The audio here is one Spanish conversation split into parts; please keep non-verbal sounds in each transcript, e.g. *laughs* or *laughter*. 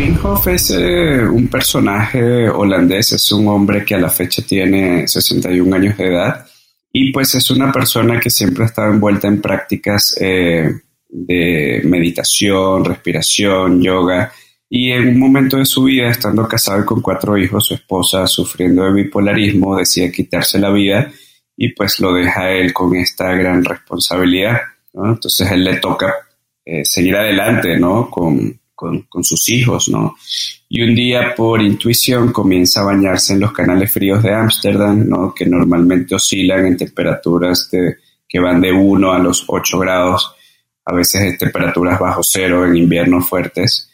Wim Hof es eh, un personaje holandés, es un hombre que a la fecha tiene 61 años de edad y pues es una persona que siempre ha estado envuelta en prácticas eh, de meditación, respiración, yoga y en un momento de su vida, estando casado con cuatro hijos, su esposa sufriendo de bipolarismo decide quitarse la vida y pues lo deja a él con esta gran responsabilidad. Entonces a él le toca eh, seguir adelante, ¿no? Con, con, sus hijos, ¿no? Y un día por intuición comienza a bañarse en los canales fríos de Ámsterdam, ¿no? Que normalmente oscilan en temperaturas de, que van de 1 a los 8 grados, a veces en temperaturas bajo cero en inviernos fuertes.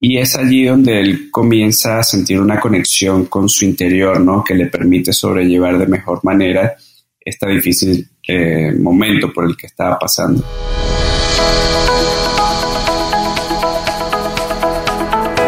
Y es allí donde él comienza a sentir una conexión con su interior, ¿no? Que le permite sobrellevar de mejor manera este difícil eh, momento por el que estaba pasando.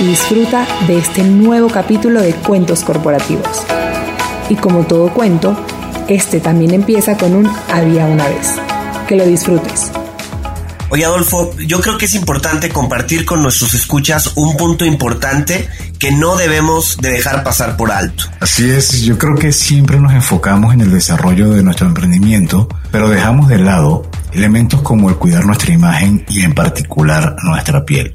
y disfruta de este nuevo capítulo de Cuentos Corporativos. Y como todo cuento, este también empieza con un había una vez. Que lo disfrutes. Oye Adolfo, yo creo que es importante compartir con nuestros escuchas un punto importante que no debemos de dejar pasar por alto. Así es, yo creo que siempre nos enfocamos en el desarrollo de nuestro emprendimiento, pero dejamos de lado elementos como el cuidar nuestra imagen y en particular nuestra piel.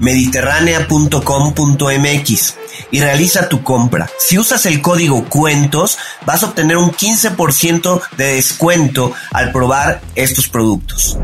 www.mediterránea.com.mx y realiza tu compra. Si usas el código cuentos, vas a obtener un 15% de descuento al probar estos productos.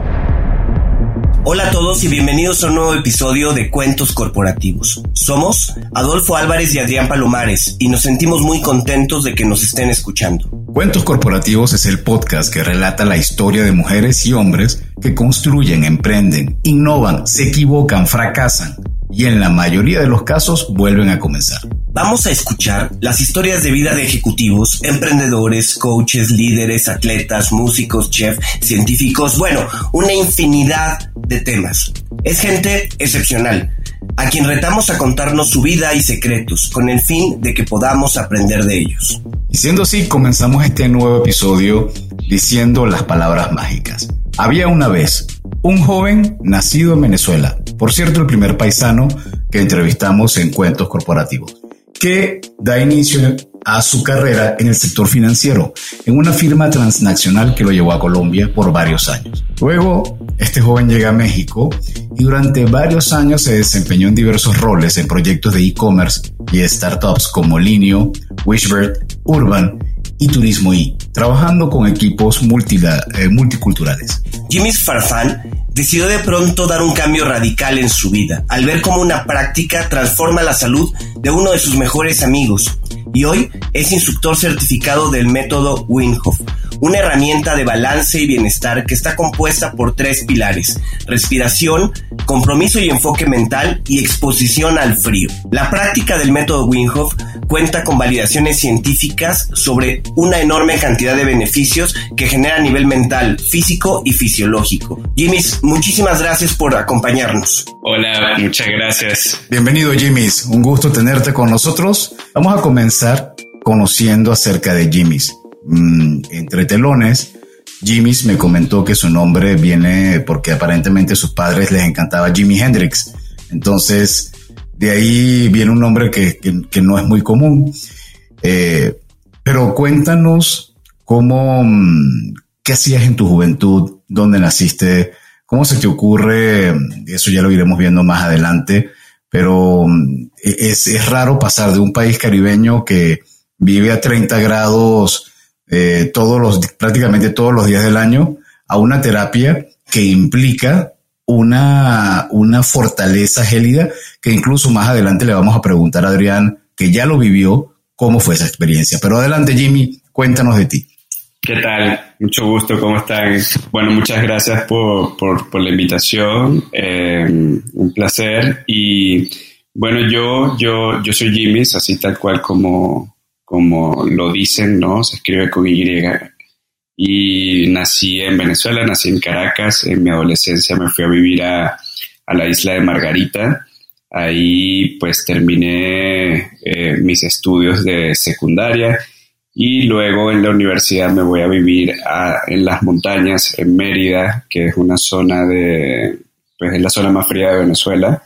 Hola a todos y bienvenidos a un nuevo episodio de Cuentos Corporativos. Somos Adolfo Álvarez y Adrián Palomares y nos sentimos muy contentos de que nos estén escuchando. Cuentos Corporativos es el podcast que relata la historia de mujeres y hombres que construyen, emprenden, innovan, se equivocan, fracasan y en la mayoría de los casos vuelven a comenzar. Vamos a escuchar las historias de vida de ejecutivos, emprendedores, coaches, líderes, atletas, músicos, chefs, científicos, bueno, una infinidad de temas. Es gente excepcional, a quien retamos a contarnos su vida y secretos, con el fin de que podamos aprender de ellos. Y siendo así, comenzamos este nuevo episodio diciendo las palabras mágicas. Había una vez un joven nacido en Venezuela, por cierto el primer paisano que entrevistamos en Cuentos Corporativos, que da inicio a su carrera en el sector financiero, en una firma transnacional que lo llevó a Colombia por varios años. Luego, este joven llega a México y durante varios años se desempeñó en diversos roles en proyectos de e-commerce y startups como Linio, Wishbird, Urban y Turismo I, trabajando con equipos eh, multiculturales. Jimmy Farfán decidió de pronto dar un cambio radical en su vida, al ver cómo una práctica transforma la salud de uno de sus mejores amigos, y hoy es instructor certificado del método Winhoff, una herramienta de balance y bienestar que está compuesta por tres pilares, respiración, compromiso y enfoque mental y exposición al frío. La práctica del método Winhoff cuenta con validaciones científicas sobre una enorme cantidad de beneficios que genera a nivel mental, físico y fisiológico. Jimmy, muchísimas gracias por acompañarnos. Hola, muchas gracias. Bienvenido Jimmy, un gusto tenerte con nosotros. Vamos a comenzar conociendo acerca de Jimmy's. Mm, entre telones, Jimmy me comentó que su nombre viene porque aparentemente a sus padres les encantaba Jimi Hendrix. Entonces, de ahí viene un nombre que, no es muy común. Eh, pero cuéntanos cómo, mm, qué hacías en tu juventud, dónde naciste, cómo se te ocurre, eso ya lo iremos viendo más adelante, pero mm, es, es raro pasar de un país caribeño que vive a 30 grados eh, todos los, prácticamente todos los días del año a una terapia que implica una, una fortaleza gélida que incluso más adelante le vamos a preguntar a Adrián, que ya lo vivió, cómo fue esa experiencia. Pero adelante, Jimmy, cuéntanos de ti. ¿Qué tal? Mucho gusto, ¿cómo están? Bueno, muchas gracias por, por, la invitación, eh, un placer. Y bueno, yo, yo, yo soy Jimmy, así tal cual como, como lo dicen, ¿no? Se escribe con Y. Y nací en Venezuela, nací en Caracas. En mi adolescencia me fui a vivir a, la isla de Margarita. Ahí pues terminé eh, mis estudios de secundaria y luego en la universidad me voy a vivir en las montañas, en Mérida, que es una zona de, pues es la zona más fría de Venezuela.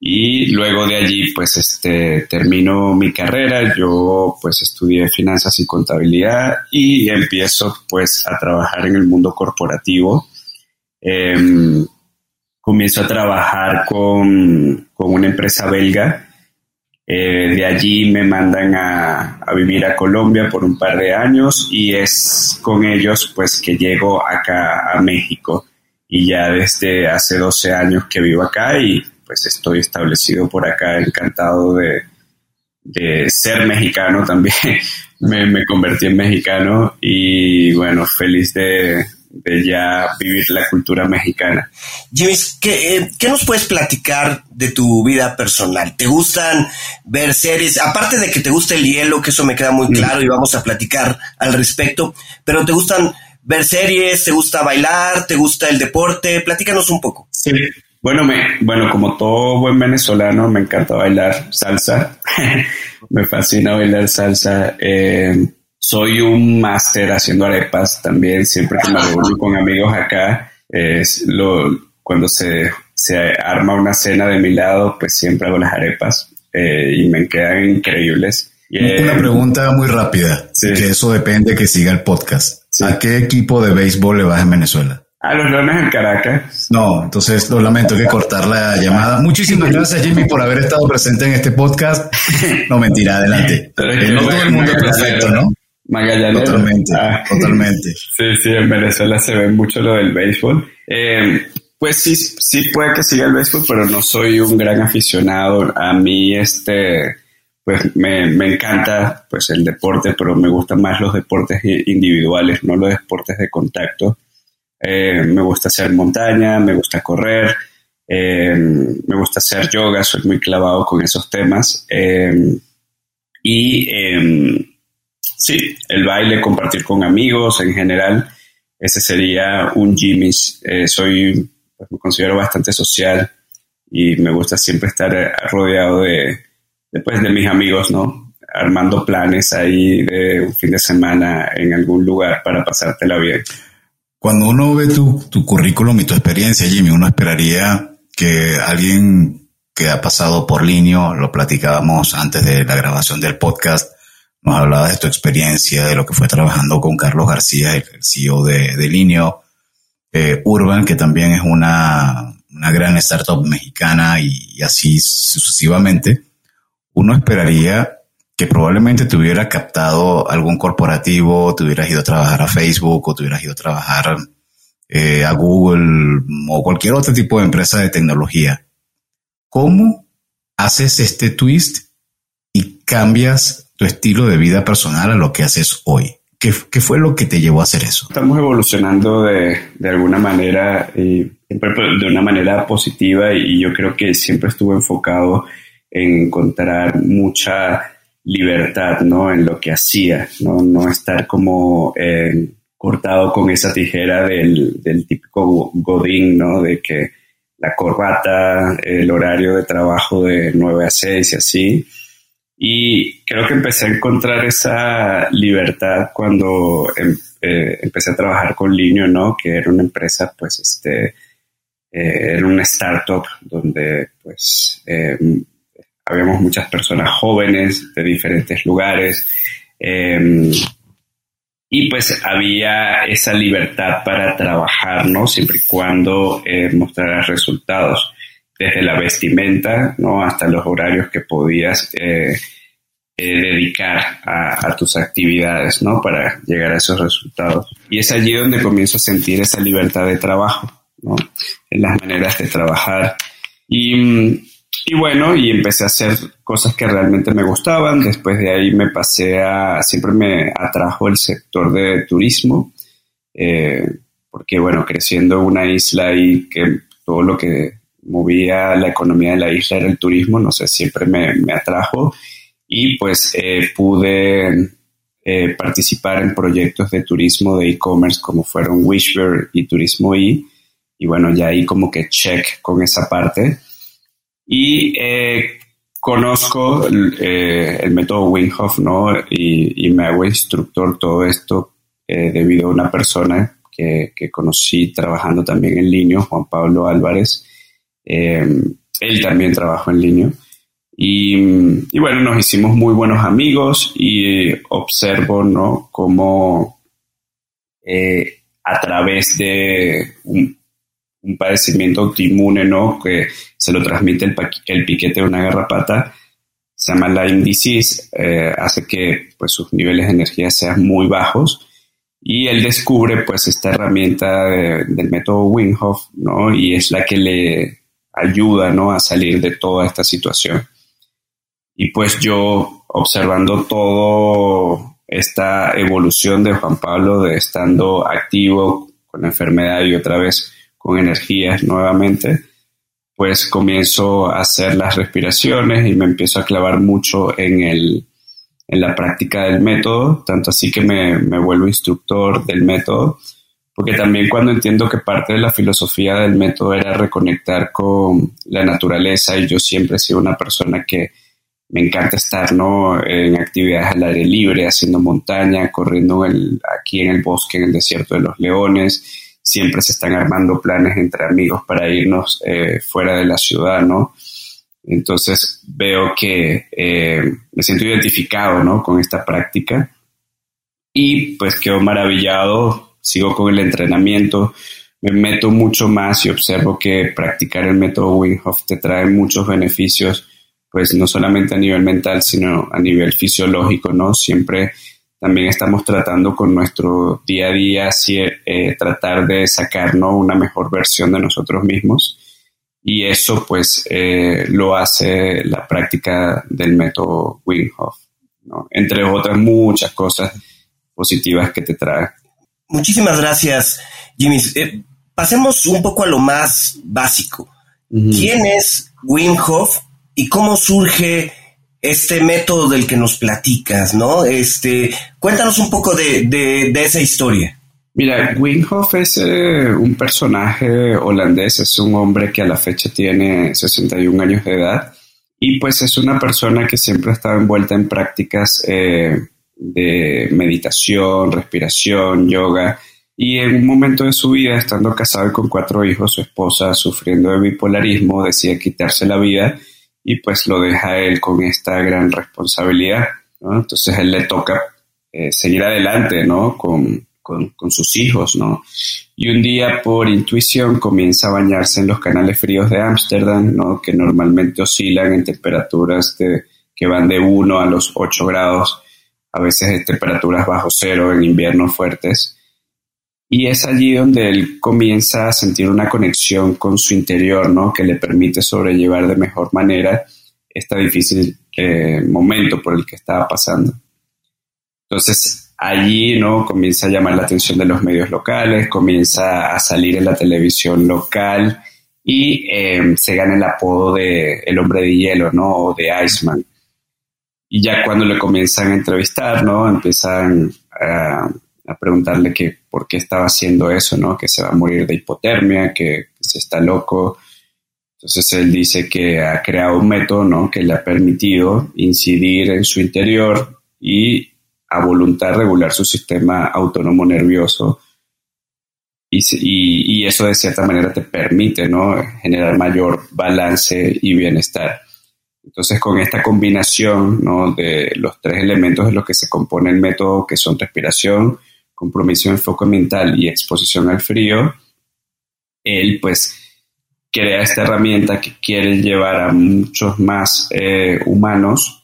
Y luego de allí, pues, este, termino mi carrera. Yo, pues, estudié finanzas y contabilidad y empiezo, pues, a trabajar en el mundo corporativo. Em, comienzo a trabajar con, con una empresa belga. Eh, de allí me mandan a, a, vivir a Colombia por un par de años y es con ellos, pues, que llego acá a México. Y ya desde hace 12 años que vivo acá y pues estoy establecido por acá, encantado de, ser mexicano también. *laughs* me, convertí en mexicano y bueno, feliz de, ya vivir la cultura mexicana. James, eh, ¿qué, nos puedes platicar de tu vida personal? ¿Te gustan ver series? Aparte de que te gusta el hielo, que eso me queda muy mm. claro y vamos a platicar al respecto, pero ¿te gustan ver series? ¿Te gusta bailar? ¿Te gusta el deporte? Platícanos un poco. Sí, bueno, me, bueno, como todo buen venezolano, me encanta bailar salsa. *laughs* me fascina bailar salsa. Eh, soy un máster haciendo arepas también. Siempre que me reúno con amigos acá, es lo, cuando se, se arma una cena de mi lado, pues siempre hago las arepas eh, y me quedan increíbles. Una pregunta muy rápida, que eso depende que siga el podcast. ¿A qué equipo de béisbol le vas en Venezuela? A los Leones en Caracas. No, entonces lo lamento, hay que cortar la llamada. Muchísimas gracias, Jimmy, por haber estado presente en este podcast. No, mentira, adelante. Eh, no todo el mundo es perfecto, ¿no? Magallanes. Totalmente, ah. totalmente. Sí, sí, en Venezuela se ve mucho lo del béisbol. Eh, pues sí, sí puede que siga el béisbol, pero no soy un gran aficionado. A mí, este, pues me, me encanta pues el deporte, pero me gustan más los deportes individuales, no los deportes de contacto. Eh, me gusta hacer montaña, me gusta correr, eh, me gusta hacer yoga, soy muy clavado con esos temas. Eh, y sí, el baile, compartir con amigos en general, ese sería un Jimmy. soy, pues, me considero bastante social y me gusta siempre estar rodeado de, pues, de mis amigos, ¿no? Armando planes ahí de un fin de semana en algún lugar para pasártela bien. Cuando uno ve tu, currículum y tu experiencia, Jimmy, uno esperaría que alguien que ha pasado por Linio, lo platicábamos antes de la grabación del podcast, nos hablaba de tu experiencia, de lo que fue trabajando con Carlos García, el CEO de, Linio, eh, Urban, que también es una, gran startup mexicana y así sucesivamente. Uno esperaría que probablemente te hubiera captado algún corporativo, te hubieras ido a trabajar a Facebook o te hubieras ido a trabajar eh, a Google o cualquier otro tipo de empresa de tecnología. ¿Cómo haces este twist y cambias tu estilo de vida personal a lo que haces hoy? ¿Qué, fue lo que te llevó a hacer eso? Estamos evolucionando de, de alguna manera, y de una manera positiva y yo creo que siempre estuve enfocado en encontrar mucha libertad, ¿no? En lo que hacía, ¿no? No estar como eh, cortado con esa tijera del, típico godín, ¿no? De que la corbata, el horario de trabajo de 9 a 6 y así. Y creo que empecé a encontrar esa libertad cuando em, eh, empecé a trabajar con Linio, ¿no? Que era una empresa, pues, este, eh, era una startup donde, pues, em, habíamos muchas personas jóvenes de diferentes lugares. Em, y pues había esa libertad para trabajar, ¿no? Siempre y cuando eh, mostraras resultados, desde la vestimenta, ¿no? Hasta los horarios que podías eh, eh, dedicar a, tus actividades, ¿no? Para llegar a esos resultados. Y es allí donde comienzo a sentir esa libertad de trabajo, ¿no? En las maneras de trabajar. Y mm, y bueno, y empecé a hacer cosas que realmente me gustaban. Después de ahí me pasé a, siempre me atrajo el sector de turismo, eh, porque bueno, creciendo en una isla y que todo lo que movía la economía de la isla era el turismo, no sé, siempre me, me atrajo. Y pues eh, pude eh, participar en proyectos de turismo de e-commerce como fueron Wishbear y Turismo E. Y bueno, ya ahí como que check con esa parte. Y eh, conozco eh, el método Wim ¿no? Y, me hago instructor todo esto eh, debido a una persona que, conocí trabajando también en línea, Juan Pablo Álvarez. él también trabajó en línea. Y, bueno, nos hicimos muy buenos amigos y observo, ¿no? Cómo a través de un, un padecimiento autoinmune, ¿no? Que se lo transmite el, piquete de una garrapata, se llama Lyme disease, eh, hace que pues, sus niveles de energía sean muy bajos y él descubre pues esta herramienta del método Wim ¿no? Y es la que le ayuda, ¿no? A salir de toda esta situación. Y pues yo observando todo esta evolución de Juan Pablo de estando activo con la enfermedad y otra vez con energías nuevamente, pues comienzo a hacer las respiraciones y me empiezo a clavar mucho en, el, en la práctica del método, tanto así que me, me vuelvo instructor del método, porque también cuando entiendo que parte de la filosofía del método era reconectar con la naturaleza y yo siempre he sido una persona que me encanta estar ¿no? en actividades al aire libre, haciendo montaña, corriendo aquí en el bosque, en el desierto de los leones, siempre se están armando planes entre amigos para irnos eh, fuera de la ciudad, ¿no? Entonces veo que eh, me siento identificado, ¿no? Con esta práctica y pues quedo maravillado, sigo con el entrenamiento, me meto mucho más y observo que practicar el método Wim te trae muchos beneficios, pues no solamente a nivel mental, sino a nivel fisiológico, ¿no? Siempre también estamos tratando con nuestro día a día eh, tratar de sacarnos una mejor versión de nosotros mismos y eso pues eh, lo hace la práctica del método Wim Hof, entre otras muchas cosas positivas que te trae. Muchísimas gracias, Jimmy. Eh, pasemos un poco a lo más básico. ¿Quién es Wim Hof y cómo surge este método del que nos platicas, ¿no? Este, cuéntanos un poco de, esa historia. Mira, Wim Hof es eh, un personaje holandés, es un hombre que a la fecha tiene 61 años de edad y pues es una persona que siempre ha estado envuelta en prácticas eh, de meditación, respiración, yoga y en un momento de su vida, estando casado y con cuatro hijos, su esposa sufriendo de bipolarismo decide quitarse la vida y pues lo deja él con esta gran responsabilidad. ¿no? Entonces él le toca eh, seguir adelante ¿no? Con, con, sus hijos. ¿no? Y un día por intuición comienza a bañarse en los canales fríos de Ámsterdam, ¿no? que normalmente oscilan en temperaturas que van de 1 a los 8 grados, a veces de temperaturas bajo cero en inviernos fuertes. Y es allí donde él comienza a sentir una conexión con su interior, ¿no? Que le permite sobrellevar de mejor manera este difícil eh, momento por el que estaba pasando. Entonces, allí, ¿no? Comienza a llamar la atención de los medios locales, comienza a salir en la televisión local y em, se gana el apodo de el hombre de hielo, ¿no? O de Iceman. Y ya cuando le comienzan a entrevistar, ¿no? Empiezan a a preguntarle que por qué estaba haciendo eso, ¿no? Que se va a morir de hipotermia, que, se está loco. Entonces él dice que ha creado un método ¿no? que le ha permitido incidir en su interior y a voluntad regular su sistema autónomo nervioso y, eso de cierta manera te permite ¿no? generar mayor balance y bienestar. Entonces con esta combinación de los tres elementos de los que se compone el método, que son respiración, compromiso, enfoque mental y exposición al frío, él pues crea esta herramienta que quiere llevar a muchos más eh, humanos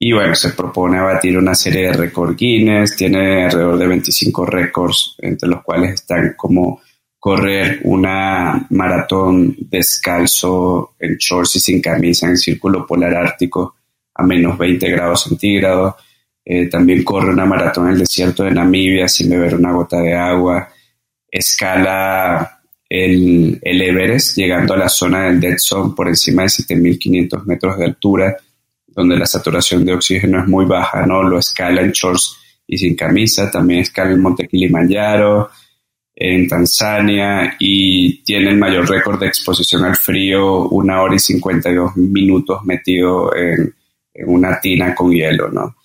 y bueno, se propone batir una serie de récords Guinness, tiene alrededor de 25 récords, entre los cuales están como correr una maratón descalzo en shorts y sin camisa en círculo polar ártico a menos 20 grados centígrados. Eh, también corre una maratón en el desierto de Namibia sin beber una gota de agua. Escala el, el Everest llegando a la zona del Dead Zone por encima de 7.500 metros de altura donde la saturación de oxígeno es muy baja, ¿no? Lo escala en shorts y sin camisa, también escala en Monte Kilimanjaro, en Tanzania, y tiene el mayor récord de exposición al frío, una hora y 52 minutos metido en, una tina con hielo, ¿no?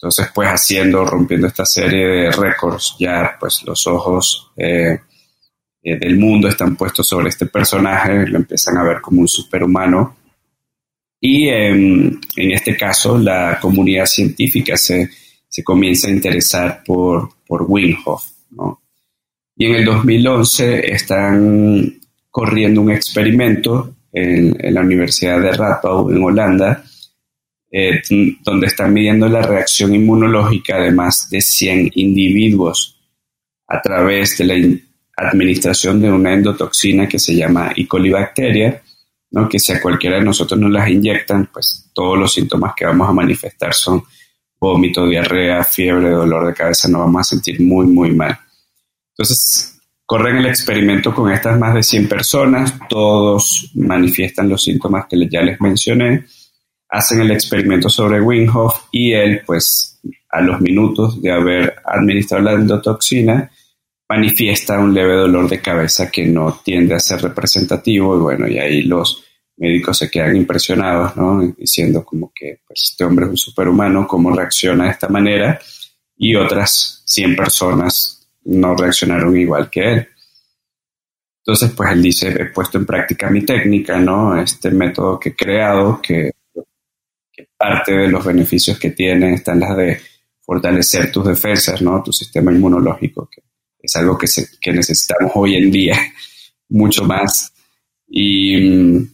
Entonces, pues haciendo, rompiendo esta serie de récords, ya pues los ojos eh, eh, del mundo están puestos sobre este personaje, lo empiezan a ver como un superhumano y em, en este caso, la comunidad científica se, comienza a interesar por, por Winhoff. Y en el 2011 están corriendo un experimento en, la Universidad de Radboud, en Holanda, eh, donde están midiendo la reacción inmunológica de más de 100 individuos a través de la administración de una endotoxina que se llama E. coli bacteria ¿no? que si a cualquiera de nosotros nos las inyectan, pues todos los síntomas que vamos a manifestar son vómito, diarrea, fiebre, dolor de cabeza, nos vamos a sentir muy, muy mal. Entonces, corren el experimento con estas más de 100 personas, todos manifiestan los síntomas que ya les mencioné, hacen el experimento sobre Winghoff y él, pues, a los minutos de haber administrado la endotoxina, manifiesta un leve dolor de cabeza que no tiende a ser representativo y bueno, y ahí los médicos se quedan impresionados, ¿no? Diciendo como que pues, este hombre es un superhumano, ¿cómo reacciona de esta manera? Y otras 100 personas no reaccionaron igual que él. Entonces, pues él dice, he puesto en práctica mi técnica, ¿no? Este método que he creado, que, parte de los beneficios que tiene están las de fortalecer tus defensas, ¿no? Tu sistema inmunológico, que es algo que, necesitamos hoy en día *laughs* mucho más. Y,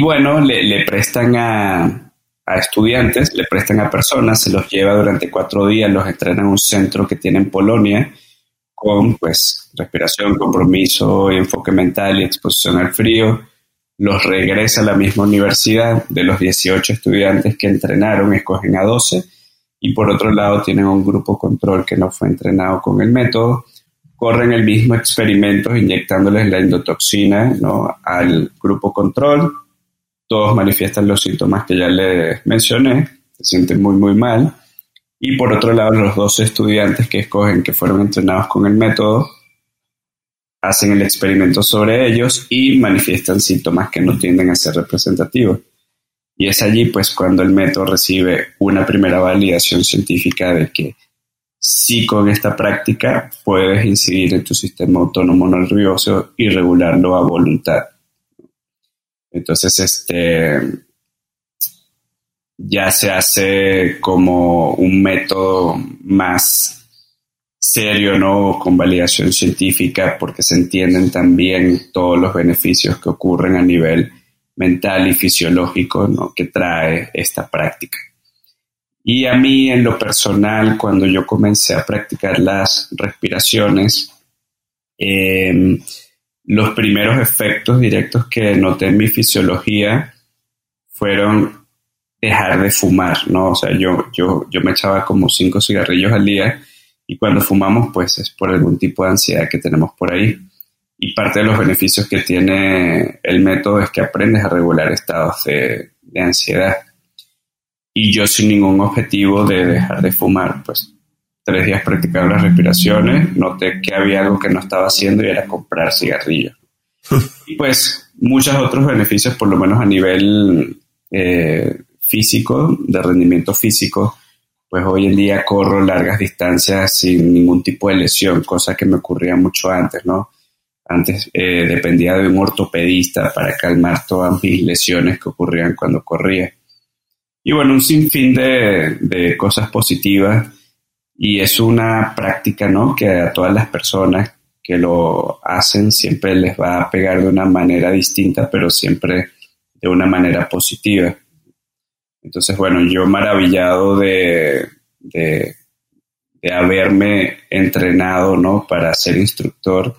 bueno, le, prestan a, estudiantes, le prestan a personas, se los lleva durante cuatro días, los entrena en un centro que tiene en Polonia con pues respiración, compromiso, enfoque mental y exposición al frío. Los regresa a la misma universidad. De los 18 estudiantes que entrenaron, escogen a 12 y por otro lado tienen un grupo control que no fue entrenado con el método, corren el mismo experimento inyectándoles la endotoxina ¿no? al grupo control, todos manifiestan los síntomas que ya les mencioné, se sienten muy muy mal, y por otro lado los dos estudiantes que escogen que fueron entrenados con el método hacen el experimento sobre ellos y manifiestan síntomas que no tienden a ser representativos. Y es allí pues cuando el método recibe una primera validación científica de que sí con esta práctica puedes incidir en tu sistema autónomo nervioso y regularlo a voluntad. Entonces, este ya se hace como un método más serio, ¿no? Con validación científica, porque se entienden también todos los beneficios que ocurren a nivel mental y fisiológico ¿no? que trae esta práctica. Y a mí en lo personal, cuando yo comencé a practicar las respiraciones, em, los primeros efectos directos que noté en mi fisiología fueron dejar de fumar, ¿no? O sea, yo, yo, yo me echaba como cinco cigarrillos al día y cuando fumamos, pues es por algún tipo de ansiedad que tenemos por ahí. Y parte de los beneficios que tiene el método es que aprendes a regular estados de, ansiedad. Y yo sin ningún objetivo de dejar de fumar, pues tres días practicando las respiraciones, noté que había algo que no estaba haciendo y era comprar cigarrillos. *laughs* y pues muchos otros beneficios, por lo menos a nivel eh, físico, de rendimiento físico, pues hoy en día corro largas distancias sin ningún tipo de lesión, cosa que me ocurría mucho antes, ¿no? Antes eh, dependía de un ortopedista para calmar todas mis lesiones que ocurrían cuando corría. Y bueno, un sinfín de, de cosas positivas y es una práctica, ¿no? Que a todas las personas que lo hacen siempre les va a pegar de una manera distinta, pero siempre de una manera positiva. Entonces, bueno, yo maravillado de, de, haberme entrenado, ¿no? Para ser instructor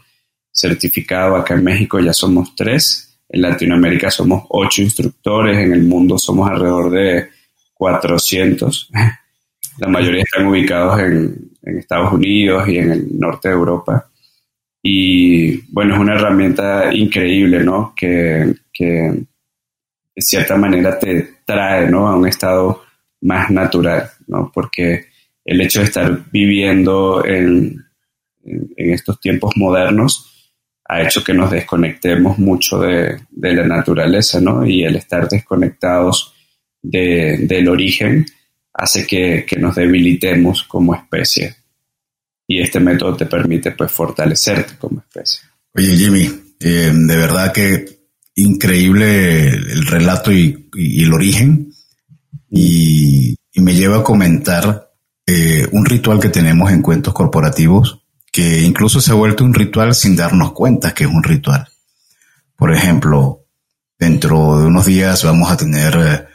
certificado. Acá en México ya somos tres. En Latinoamérica somos ocho instructores. En el mundo somos alrededor de 400. *laughs* La mayoría están ubicados en, Estados Unidos y en el norte de Europa. Y bueno, es una herramienta increíble, ¿no? Que, que de cierta manera te trae, ¿no? A un estado más natural, ¿no? Porque el hecho de estar viviendo en, en estos tiempos modernos, ha hecho que nos desconectemos mucho de, la naturaleza, ¿no? Y el estar desconectados del origen hace que, nos debilitemos como especie. Y este método te permite, pues, fortalecerte como especie. Oye, Jimmy, eh, de verdad que increíble el relato y, el origen. Y, me lleva a comentar eh, un ritual que tenemos en cuentos corporativos que incluso se ha vuelto un ritual sin darnos cuenta que es un ritual. Por ejemplo, dentro de unos días vamos a tener eh,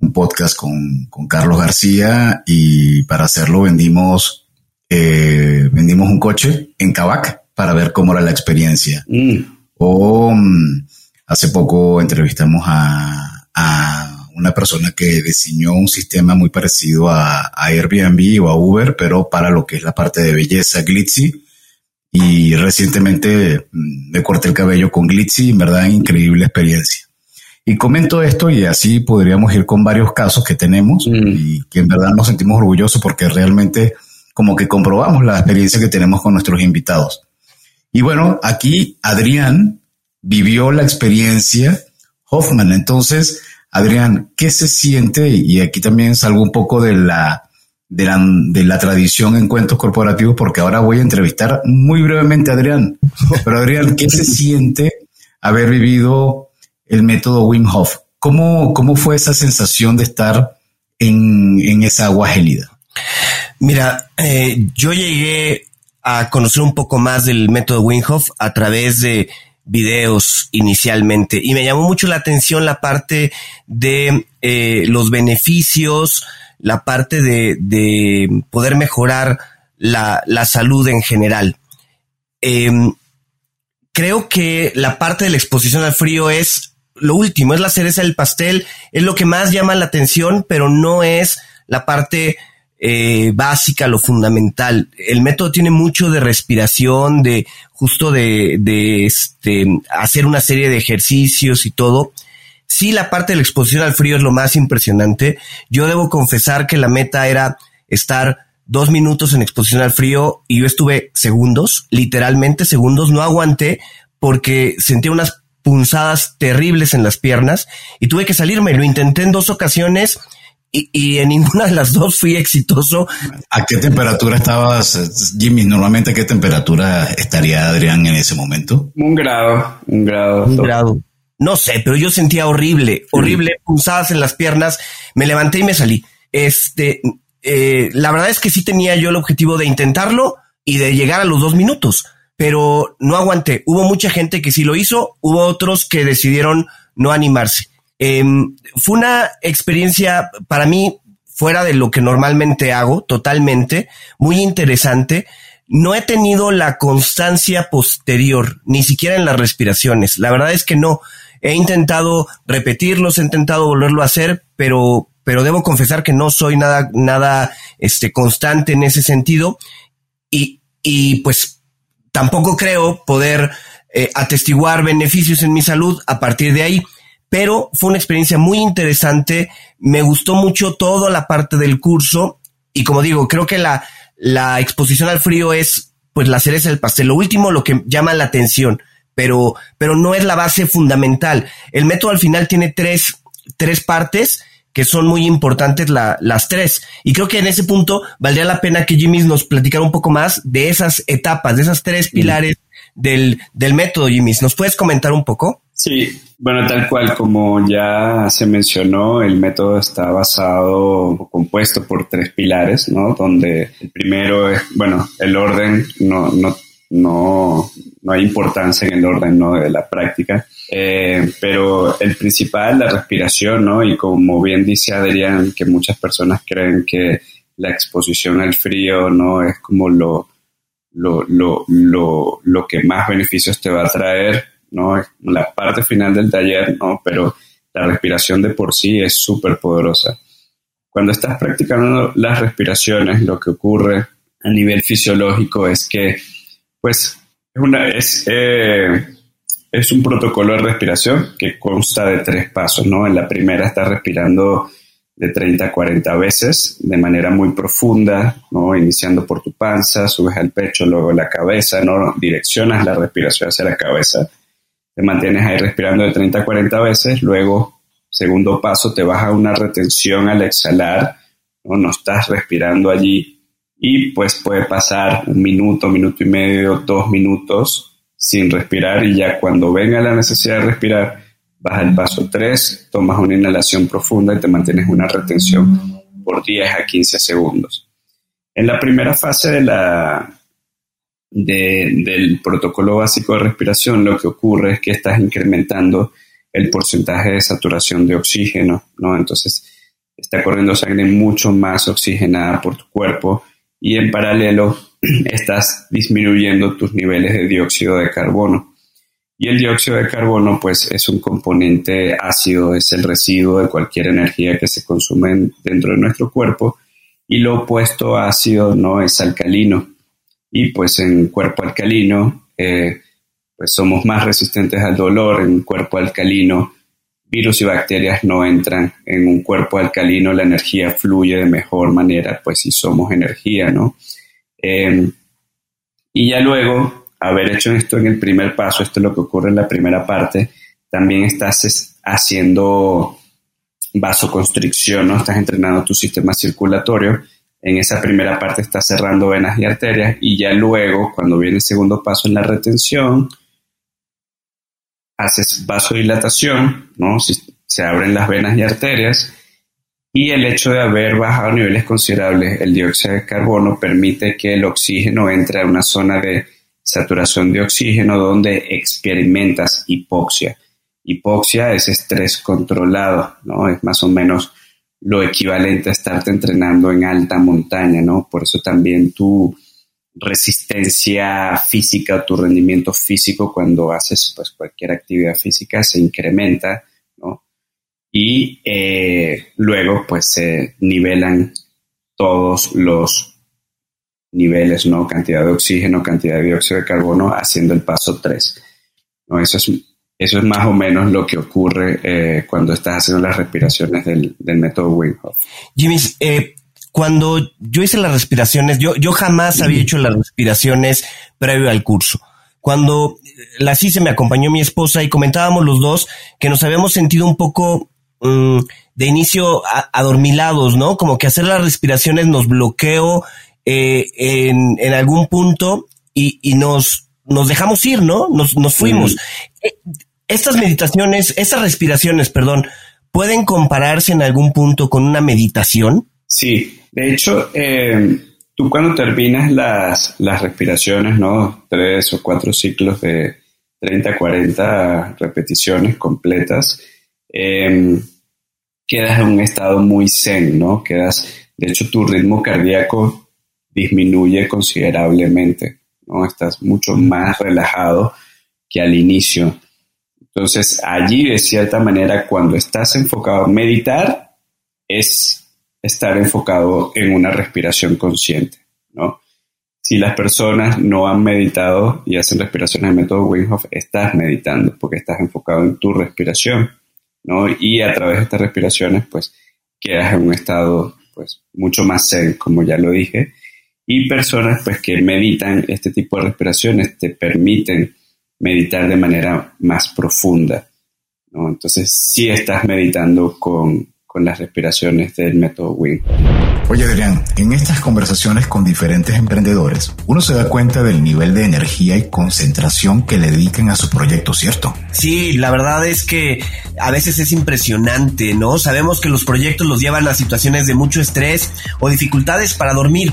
un podcast con, Carlos García y para hacerlo vendimos, eh, vendimos un coche en Cabac para ver cómo era la experiencia. Mm. O mm, hace poco entrevistamos a, a, una persona que diseñó un sistema muy parecido a, Airbnb o a Uber, pero para lo que es la parte de belleza, Glitzy. Y recientemente mm, me corté el cabello con Glitzy, en verdad, increíble experiencia. Y comento esto y así podríamos ir con varios casos que tenemos mm. y que en verdad nos sentimos orgullosos porque realmente como que comprobamos la experiencia que tenemos con nuestros invitados. Y bueno, aquí Adrián vivió la experiencia Hoffman. Entonces, Adrián, ¿qué se siente? Y aquí también salgo un poco de la, de la, de la tradición en cuentos corporativos, porque ahora voy a entrevistar muy brevemente a Adrián. Pero Adrián, ¿qué se siente haber vivido el método Wim Hof? ¿Cómo, cómo fue esa sensación de estar en, en esa agua gélida? Mira, eh, yo llegué a conocer un poco más del método Wim Hof a través de videos inicialmente y me llamó mucho la atención la parte de eh, los beneficios, la parte de, de poder mejorar la, la, salud en general. Em, creo que la parte de la exposición al frío es lo último, es la cereza del pastel, es lo que más llama la atención, pero no es la parte eh, básica, lo fundamental. El método tiene mucho de respiración, de justo de, de este, hacer una serie de ejercicios y todo. Sí, la parte de la exposición al frío es lo más impresionante. Yo debo confesar que la meta era estar dos minutos en exposición al frío y yo estuve segundos, literalmente segundos, no aguanté porque sentía unas punzadas terribles en las piernas y tuve que salirme. Lo intenté en dos ocasiones y, en ninguna de las dos fui exitoso. ¿A qué temperatura estabas, Jimmy? Normalmente, ¿a qué temperatura estaría Adrián en ese momento? Un grado, un grado. Un grado. No sé, pero yo sentía horrible, horrible, pulsadas en las piernas. Me levanté y me salí. Este, eh, la verdad es que sí tenía yo el objetivo de intentarlo y de llegar a los dos minutos, pero no aguanté. Hubo mucha gente que sí lo hizo, hubo otros que decidieron no animarse. Em, fue una experiencia para mí fuera de lo que normalmente hago, totalmente, muy interesante. No he tenido la constancia posterior, ni siquiera en las respiraciones. La verdad es que no. He intentado repetirlos, he intentado volverlo a hacer, pero, pero debo confesar que no soy nada, nada, este, constante en ese sentido. Y, y pues tampoco creo poder eh, atestiguar beneficios en mi salud a partir de ahí pero fue una experiencia muy interesante. Me gustó mucho toda la parte del curso y como digo, creo que la, la exposición al frío es pues la cereza del pastel. Lo último, lo que llama la atención, pero, pero no es la base fundamental. El método al final tiene tres, tres partes que son muy importantes las tres. Y creo que en ese punto valdría la pena que Jimmy nos platicara un poco más de esas etapas, de esas tres pilares del, del método, Jimmy. ¿Nos puedes comentar un poco? Sí, bueno, tal cual como ya se mencionó, el método está basado o compuesto por tres pilares, ¿no? Donde el primero es, bueno, el orden, no, no, no, no hay importancia en el orden, ¿no? De la práctica. Eh, pero el principal, la respiración, ¿no? Y como bien dice Adrián, que muchas personas creen que la exposición al frío, ¿no? Es como lo, lo, lo, lo, lo que más beneficios te va a traer ¿no? La parte final del taller, ¿no? Pero la respiración de por sí es súper poderosa. Cuando estás practicando las respiraciones, lo que ocurre a nivel fisiológico es que, pues, es, una, es, eh, es un protocolo de respiración que consta de tres pasos, ¿no? En la primera estás respirando de 30 a 40 veces de manera muy profunda, ¿no? Iniciando por tu panza, subes al pecho, luego la cabeza, ¿no? Direccionas la respiración hacia la cabeza te mantienes ahí respirando de 30 a 40 veces, luego, segundo paso, te vas a una retención al exhalar, ¿no? no estás respirando allí y pues puede pasar un minuto, minuto y medio, dos minutos sin respirar y ya cuando venga la necesidad de respirar, vas al paso 3, tomas una inhalación profunda y te mantienes una retención por 10 a 15 segundos. En la primera fase de la, del protocolo básico de respiración, lo que ocurre es que estás incrementando el porcentaje de saturación de oxígeno, ¿no? Entonces, está corriendo sangre mucho más oxigenada por tu cuerpo y en paralelo *clears throat* estás disminuyendo tus niveles de dióxido de carbono. Y el dióxido de carbono, pues, es un componente ácido, es el residuo de cualquier energía que se consume dentro de nuestro cuerpo. Y lo opuesto ácido, ¿no? Es alcalino y pues en cuerpo alcalino eh, pues somos más resistentes al dolor, en cuerpo alcalino virus y bacterias no entran, en un cuerpo alcalino la energía fluye de mejor manera, pues si somos energía, ¿no? Em, y ya luego, haber hecho esto en el primer paso, esto es lo que ocurre en la primera parte, también estás haciendo vasoconstricción, ¿no? Estás entrenando tu sistema circulatorio en esa primera parte está cerrando venas y arterias y ya luego, cuando viene el segundo paso en la retención, haces vasodilatación, ¿no? se abren las venas y arterias y el hecho de haber bajado niveles considerables el dióxido de carbono permite que el oxígeno entre a una zona de saturación de oxígeno donde experimentas hipoxia. Hipoxia es estrés controlado, ¿no? Es más o menos lo equivalente a estarte entrenando en alta montaña, ¿no? Por eso también tu resistencia física o tu rendimiento físico cuando haces pues, cualquier actividad física se incrementa, ¿no? Y eh, luego pues se nivelan todos los niveles, ¿no? Cantidad de oxígeno, cantidad de dióxido de carbono haciendo el paso 3. ¿no? Eso es eso es más o menos lo que ocurre eh, cuando estás haciendo las respiraciones del, método Wim Hof. Jimmy, eh, cuando yo hice las respiraciones, yo, yo jamás había hecho las respiraciones previo al curso. Cuando las hice, me acompañó mi esposa y comentábamos los dos que nos habíamos sentido un poco mm, de inicio adormilados, ¿no? Como que hacer las respiraciones nos bloqueó eh, en, en, algún punto y, y nos, nos dejamos ir, ¿no? Nos, nos fuimos. Mm estas meditaciones, estas respiraciones, perdón, ¿pueden compararse en algún punto con una meditación? Sí, de hecho, eh, tú cuando terminas las, las respiraciones, ¿no? Tres o cuatro ciclos de 30, 40 repeticiones completas, em, quedas en un estado muy zen, ¿no? Quedas, de hecho, tu ritmo cardíaco disminuye considerablemente, ¿no? Estás mucho más relajado que al inicio. Entonces, allí, de cierta manera, cuando estás enfocado, meditar es estar enfocado en una respiración consciente, ¿no? Si las personas no han meditado y hacen respiraciones en método Wim estás meditando porque estás enfocado en tu respiración, ¿no? Y a través de estas respiraciones, pues, quedas en un estado, pues, mucho más zen, como ya lo dije. Y personas, pues, que meditan este tipo de respiraciones te permiten meditar de manera más profunda. ¿no? Entonces, sí estás meditando con, con las respiraciones del método Wing. Oye Adrián, en estas conversaciones con diferentes emprendedores, uno se da cuenta del nivel de energía y concentración que le dedican a su proyecto, ¿cierto? Sí, la verdad es que a veces es impresionante, ¿no? Sabemos que los proyectos los llevan a situaciones de mucho estrés o dificultades para dormir.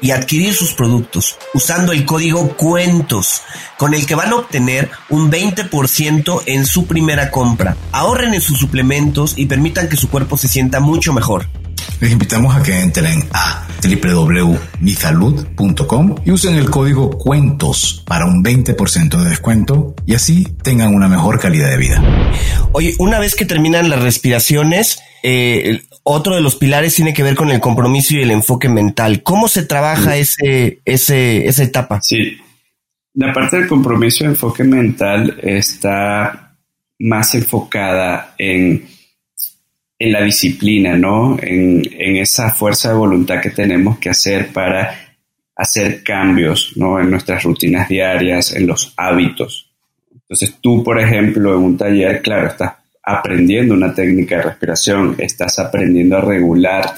y adquirir sus productos usando el código cuentos con el que van a obtener un 20% en su primera compra. Ahorren en sus suplementos y permitan que su cuerpo se sienta mucho mejor. Les invitamos a que entren a www.misalud.com y usen el código cuentos para un 20% de descuento y así tengan una mejor calidad de vida. Oye, una vez que terminan las respiraciones, eh, otro de los pilares tiene que ver con el compromiso y el enfoque mental. ¿Cómo se trabaja ese, ese, esa etapa? Sí, la parte del compromiso y enfoque mental está más enfocada en, en la disciplina, ¿no? En, en, esa fuerza de voluntad que tenemos que hacer para hacer cambios, ¿no? En nuestras rutinas diarias, en los hábitos. Entonces tú, por ejemplo, en un taller, claro, estás aprendiendo una técnica de respiración, estás aprendiendo a regular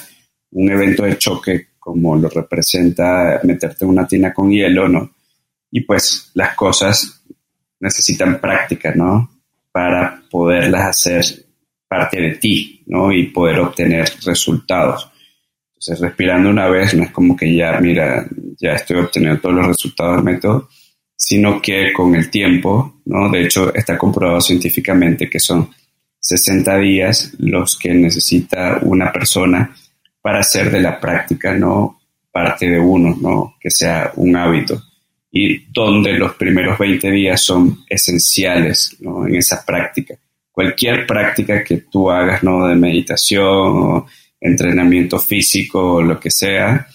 un evento de choque como lo representa meterte en una tina con hielo, ¿no? Y pues las cosas necesitan práctica, ¿no? Para poderlas hacer parte de ti, ¿no? Y poder obtener resultados. Entonces, respirando una vez no es como que ya, mira, ya estoy obteniendo todos los resultados del método, sino que con el tiempo, ¿no? De hecho, está comprobado científicamente que son 60 días los que necesita una persona para hacer de la práctica, ¿no? Parte de uno, ¿no? Que sea un hábito. Y donde los primeros 20 días son esenciales, ¿no? En esa práctica. Cualquier práctica que tú hagas, ¿no? De meditación entrenamiento físico o lo que sea,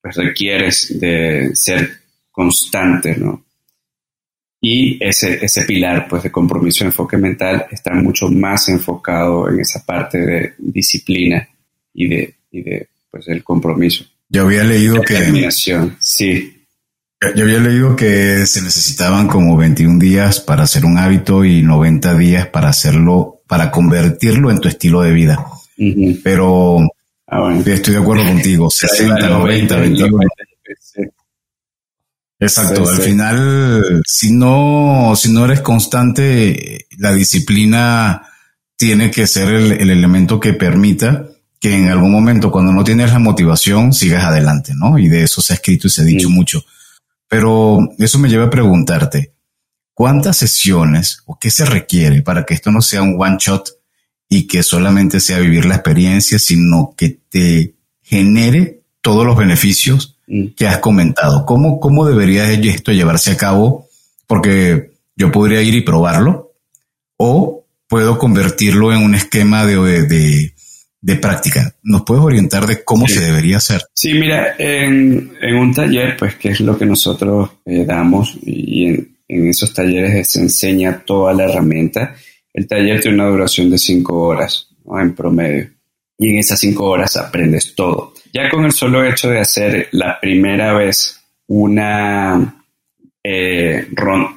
pues requieres de ser constante, ¿no? Y ese, ese pilar pues, de compromiso y enfoque mental está mucho más enfocado en esa parte de disciplina y de, y de pues, el compromiso. Yo había leído que... Determinación, sí. Yo había leído que se necesitaban como 21 días para hacer un hábito y 90 días para hacerlo, para convertirlo en tu estilo de vida. Pero ah, estoy de acuerdo contigo, 60, 90, 21. Exacto, al final, si no, si no eres constante, la disciplina tiene que ser el, elemento que permita que en algún momento, cuando no tienes la motivación, sigas adelante, ¿no? Y de eso se ha escrito y se ha dicho mucho. Pero eso me lleva a preguntarte, ¿cuántas sesiones o qué se requiere para que esto no sea un one shot y que solamente sea vivir la experiencia, sino que te genere todos los beneficios. Que has comentado. ¿Cómo, cómo debería esto llevarse a cabo? Porque yo podría ir y probarlo o puedo convertirlo en un esquema de, de, práctica. ¿Nos puedes orientar de cómo se debería hacer? Sí, mira, en, un taller, pues, que es lo que nosotros eh, damos y en, esos talleres se enseña toda la herramienta. El taller tiene una duración de cinco horas en promedio y en esas cinco horas aprendes todo. Ya con el solo hecho de hacer la primera vez una eh,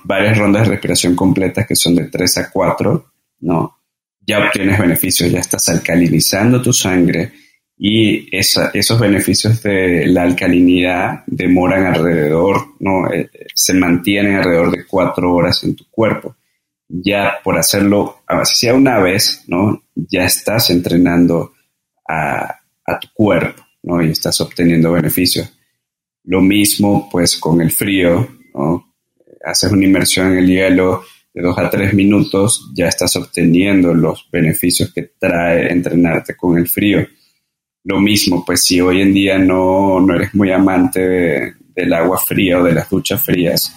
varias rondas de respiración completas que son de 3 a 4, ¿no? ya obtienes beneficios, ya estás alcalinizando tu sangre y esos beneficios de la alcalinidad demoran alrededor, ¿no? Eh, se mantienen alrededor de 4 horas en tu cuerpo. Ya por hacerlo, así sea una vez, ¿no? ya estás entrenando a, tu cuerpo, ¿no? Y estás obteniendo beneficios. Lo mismo, pues, con el frío, ¿no? Haces una inmersión en el hielo de dos a tres minutos, ya estás obteniendo los beneficios que trae entrenarte con el frío. Lo mismo, pues, si hoy en día no, no eres muy amante del agua fría o de las duchas frías,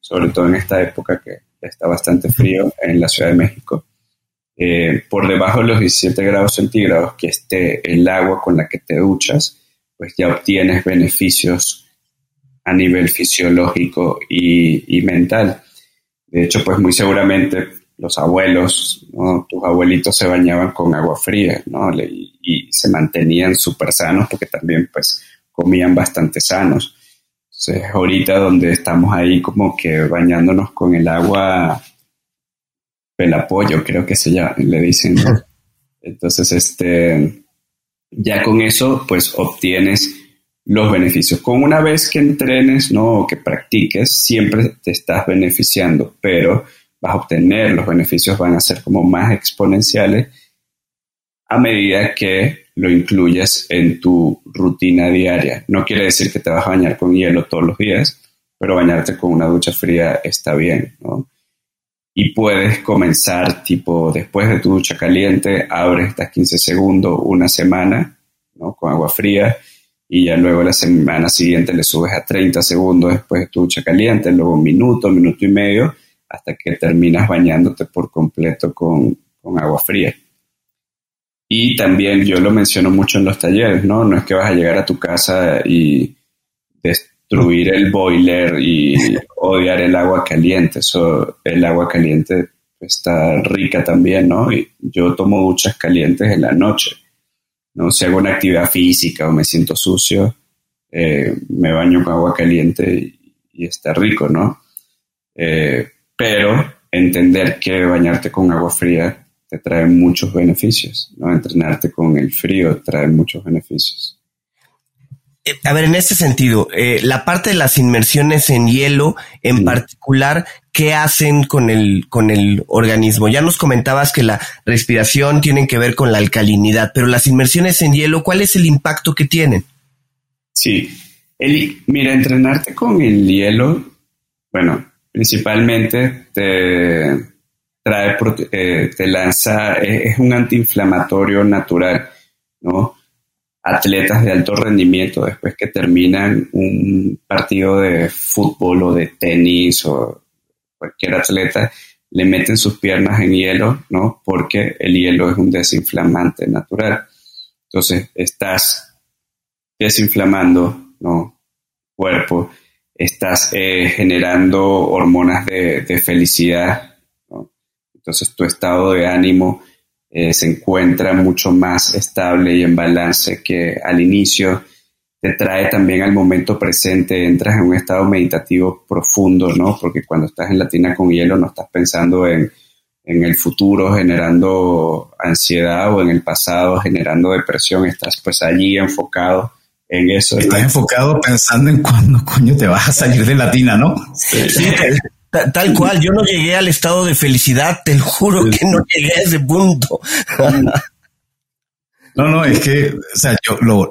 sobre todo en esta época que está bastante frío en la Ciudad de México, eh, por debajo de los 17 grados centígrados que esté el agua con la que te duchas, pues ya obtienes beneficios a nivel fisiológico y, mental. De hecho, pues muy seguramente los abuelos, tus abuelitos se bañaban con agua fría, ¿no? Y, se mantenían súper sanos porque también pues comían bastante sanos. Entonces, ahorita donde estamos ahí como que bañándonos con el agua pelapollo, creo que se llama, le dicen. Entonces, este, ya con eso, pues obtienes los beneficios. Con una vez que entrenes, ¿no? O que practiques, siempre te estás beneficiando, pero vas a obtener los beneficios, van a ser como más exponenciales a medida que lo incluyas en tu rutina diaria. No quiere decir que te vas a bañar con hielo todos los días, pero bañarte con una ducha fría está bien, ¿no? Y puedes comenzar tipo después de tu ducha caliente, abres estas 15 segundos una semana ¿no? con agua fría y ya luego la semana siguiente le subes a 30 segundos después de tu ducha caliente, luego un minuto, minuto y medio, hasta que terminas bañándote por completo con, con agua fría. Y también yo lo menciono mucho en los talleres, ¿no? No es que vas a llegar a tu casa y destruir el boiler y odiar el agua caliente. Eso, el agua caliente está rica también, ¿no? Yo tomo duchas calientes en la noche, ¿no? Si hago una actividad física o me siento sucio, eh, me baño con agua caliente y, está rico, ¿no? Eh, pero entender que bañarte con agua fría te trae muchos beneficios, ¿no? Entrenarte con el frío trae muchos beneficios. Eh, a ver, en este sentido, eh, la parte de las inmersiones en hielo, en particular, ¿qué hacen con el, con el organismo? Ya nos comentabas que la respiración tiene que ver con la alcalinidad, pero las inmersiones en hielo, ¿cuál es el impacto que tienen? Sí, el, mira, entrenarte con el hielo, bueno, principalmente te trae, eh, te lanza, es un antiinflamatorio natural, ¿no? Atletas de alto rendimiento después que terminan un partido de fútbol o de tenis o cualquier atleta, le meten sus piernas en hielo, ¿no? Porque el hielo es un desinflamante natural. Entonces, estás desinflamando, ¿no? Cuerpo, estás eh, generando hormonas de, de felicidad, ¿no? Entonces, tu estado de ánimo eh, se encuentra mucho más estable y en balance que al inicio. Te trae también al momento presente, entras en un estado meditativo profundo, ¿no? Porque cuando estás en la tina con hielo no estás pensando en, en el futuro generando ansiedad o en el pasado generando depresión, estás pues allí enfocado en eso. Estás enfocado pensando en cuándo coño te vas a salir de la tina, ¿no? Sí. Tal cual, yo no llegué al estado de felicidad, te juro que no llegué a ese punto. *laughs* No, no, es que, o sea, yo lo,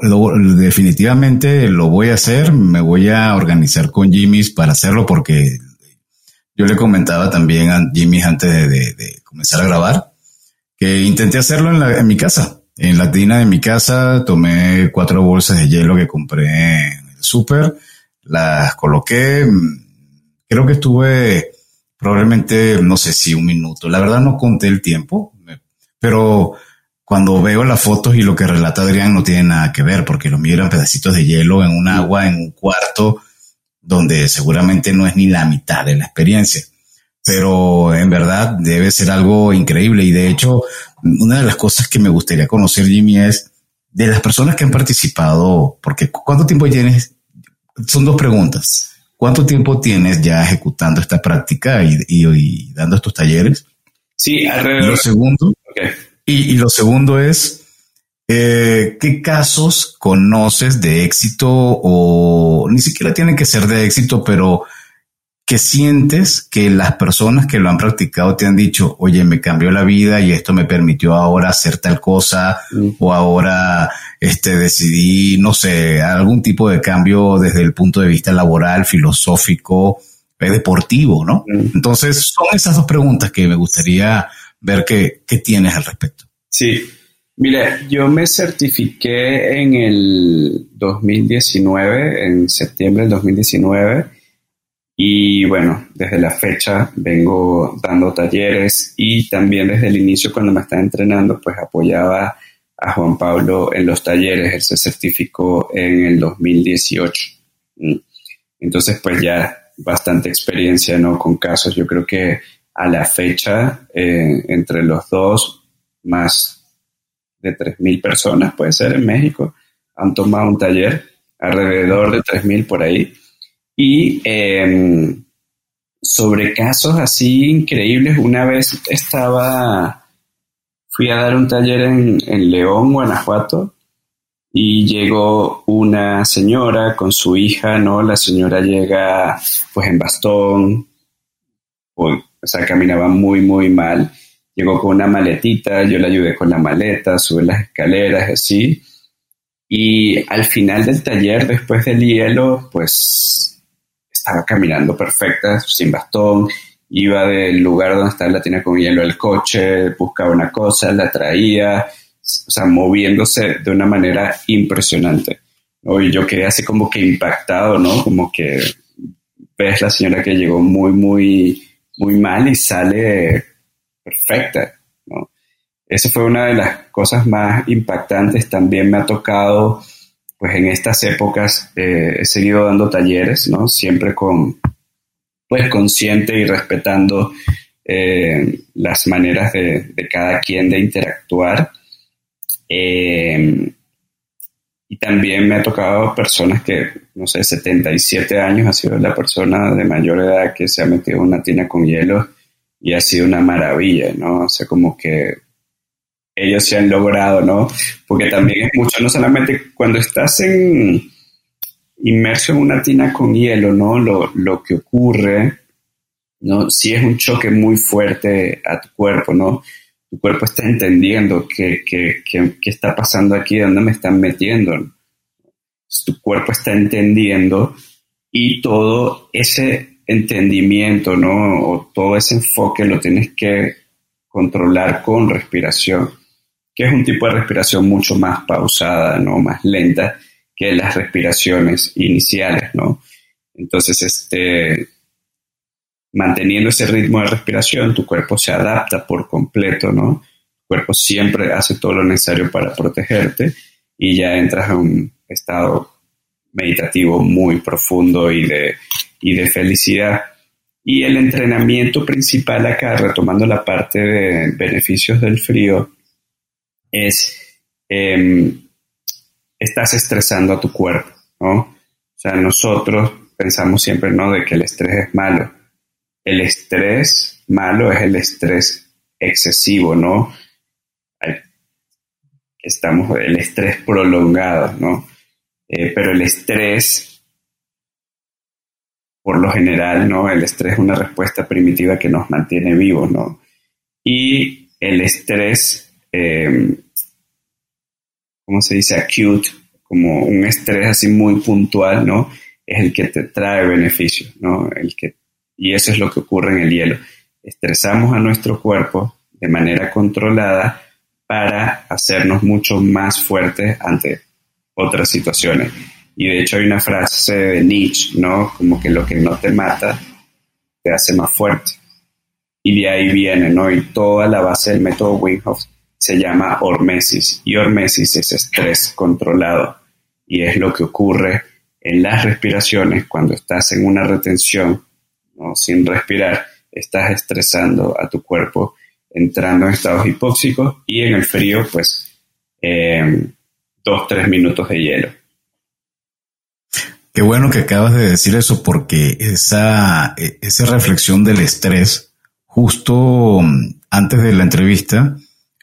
definitivamente lo voy a hacer, me voy a organizar con Jimmy para hacerlo porque yo le comentaba también a Jimmy antes de, comenzar a grabar que intenté hacerlo en, la, en mi casa. En la tina de mi casa tomé cuatro bolsas de hielo que compré en el súper, las coloqué, Creo que estuve probablemente, no sé si un minuto. La verdad no conté el tiempo, pero cuando veo las fotos y lo que relata Adrián no tiene nada que ver, porque lo mío pedacitos de hielo en un agua, en un cuarto, donde seguramente no es ni la mitad de la experiencia. Pero en verdad debe ser algo increíble. Y de hecho, una de las cosas que me gustaría conocer, Jimmy, es de las personas que han participado, porque ¿cuánto tiempo tienes? Son dos preguntas. ¿Cuánto tiempo tienes ya ejecutando esta práctica y, dando estos talleres? Sí, alrededor. Y lo segundo, y, lo segundo es, eh, ¿qué casos conoces de éxito o ni siquiera tienen que ser de éxito, pero que sientes que las personas que lo han practicado te han dicho, oye, me cambió la vida y esto me permitió ahora hacer tal cosa Mm. o ahora este, decidí, no sé, algún tipo de cambio desde el punto de vista laboral, filosófico, eh, deportivo, ¿no? Mm. Entonces son esas dos preguntas que me gustaría ver qué, qué tienes al respecto. Sí, mira, yo me certifiqué en el 2019, en septiembre del 2019, y bueno, desde la fecha vengo dando talleres y también desde el inicio cuando me estaba entrenando, pues apoyaba a Juan Pablo en los talleres, él se certificó en el 2018. Mm. Entonces, pues ya bastante experiencia, ¿no? Con casos, yo creo que a la fecha, eh, entre los dos, más de 3.000 personas, puede ser, en México, han tomado un taller, alrededor de 3.000 por ahí. Y eh, sobre casos así increíbles, una vez estaba, fui a dar un taller en, en León, Guanajuato, y llegó una señora con su hija, ¿no? La señora llega pues en bastón, o, sea, caminaba muy, muy mal. Llegó con una maletita, yo le ayudé con la maleta, sube las escaleras, así. Y al final del taller, después del hielo, pues estaba caminando perfecta, sin bastón, iba del lugar donde estaba la tienda con hielo al coche, buscaba una cosa, la traía, o sea, moviéndose de una manera impresionante. ¿no? Y yo quedé así como que impactado, ¿no? Como que ves la señora que llegó muy, muy, muy mal y sale perfecta, ¿no? Esa fue una de las cosas más impactantes. También me ha tocado, pues en estas épocas, eh, he seguido dando talleres, ¿no? Siempre con, pues consciente y respetando eh, las maneras de, cada quien de interactuar. Eh, y también me ha tocado personas que, no sé, 77 años ha sido la persona de mayor edad que se ha metido en una tina con hielo y ha sido una maravilla, ¿no? O sea, como que ellos se han logrado, ¿no? Porque también es mucho, no solamente cuando estás en, inmerso en una tina con hielo, ¿no? Lo, lo que ocurre, ¿no? Si es un choque muy fuerte a tu cuerpo, ¿no? Tu cuerpo está entendiendo qué, qué, qué, qué está pasando aquí, dónde me están metiendo. ¿no? Tu cuerpo está entendiendo y todo ese entendimiento, ¿no? O todo ese enfoque lo tienes que controlar con respiración, que es un tipo de respiración mucho más pausada, ¿no? Más lenta que las respiraciones iniciales, ¿no? Entonces, este, manteniendo ese ritmo de respiración, tu cuerpo se adapta por completo, ¿no? Cuerpo siempre hace todo lo necesario para protegerte y ya entras en un estado meditativo muy profundo y de, y de felicidad. Y el entrenamiento principal acá, retomando la parte de beneficios del frío, es, eh, estás estresando a tu cuerpo, ¿no? O sea, nosotros pensamos siempre, ¿no? De que el estrés es malo. El estrés malo es el estrés excesivo, ¿no? Estamos, el estrés prolongado, ¿no? Eh, pero el estrés, por lo general, ¿no? El estrés es una respuesta primitiva que nos mantiene vivos, ¿no? Y el estrés, eh, ¿cómo se dice? Acute, como un estrés así muy puntual, ¿no? Es el que te trae beneficios, ¿no? El que, y eso es lo que ocurre en el hielo. Estresamos a nuestro cuerpo de manera controlada para hacernos mucho más fuertes ante otras situaciones. Y de hecho hay una frase de Nietzsche, ¿no? Como que lo que no te mata te hace más fuerte. Y de ahí viene, ¿no? Y toda la base del método Wim se llama hormesis. Y hormesis es estrés controlado. Y es lo que ocurre en las respiraciones cuando estás en una retención, ¿no? Sin respirar, estás estresando a tu cuerpo, entrando en estados hipóxicos y en el frío, pues, eh, dos, tres minutos de hielo. Qué bueno que acabas de decir eso porque esa, esa reflexión del estrés, justo antes de la entrevista,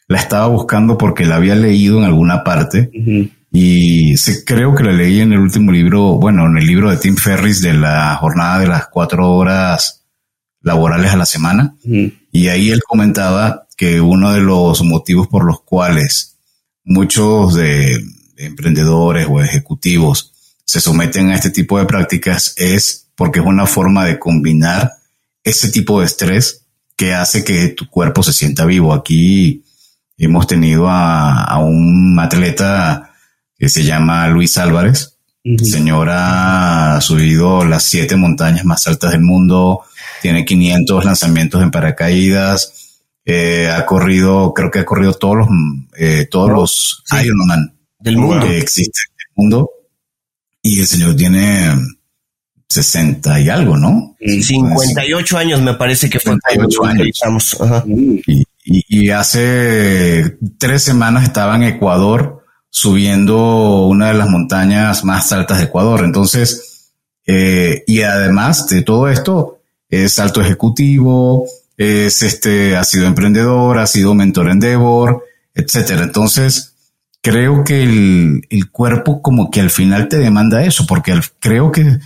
la estaba buscando porque la había leído en alguna parte. Uh -huh. Y se, creo que la leí en el último libro, bueno, en el libro de Tim Ferris de la jornada de las cuatro horas laborales a la semana. Y ahí él comentaba que uno de los motivos por los cuales muchos de, emprendedores o ejecutivos se someten a este tipo de prácticas es porque es una forma de combinar ese tipo de estrés que hace que tu cuerpo se sienta vivo. Aquí hemos tenido a, un atleta que se llama Luis Álvarez. El señor ha subido las siete montañas más altas del mundo, tiene 500 lanzamientos en paracaídas, eh, ha corrido, creo que ha corrido todos los, eh, todos los Ironman del mundo que existe en el mundo. Y el señor tiene 60 y algo, ¿no? 58 años me parece que fue. 58 años. Y, y, hace tres semanas estaba en Ecuador subiendo una de las montañas más altas de Ecuador. Entonces, eh, y además de todo esto, es alto ejecutivo, es este, ha sido emprendedor, ha sido mentor en Devor, etcétera. Entonces, creo que el, cuerpo como que al final te demanda eso, porque creo que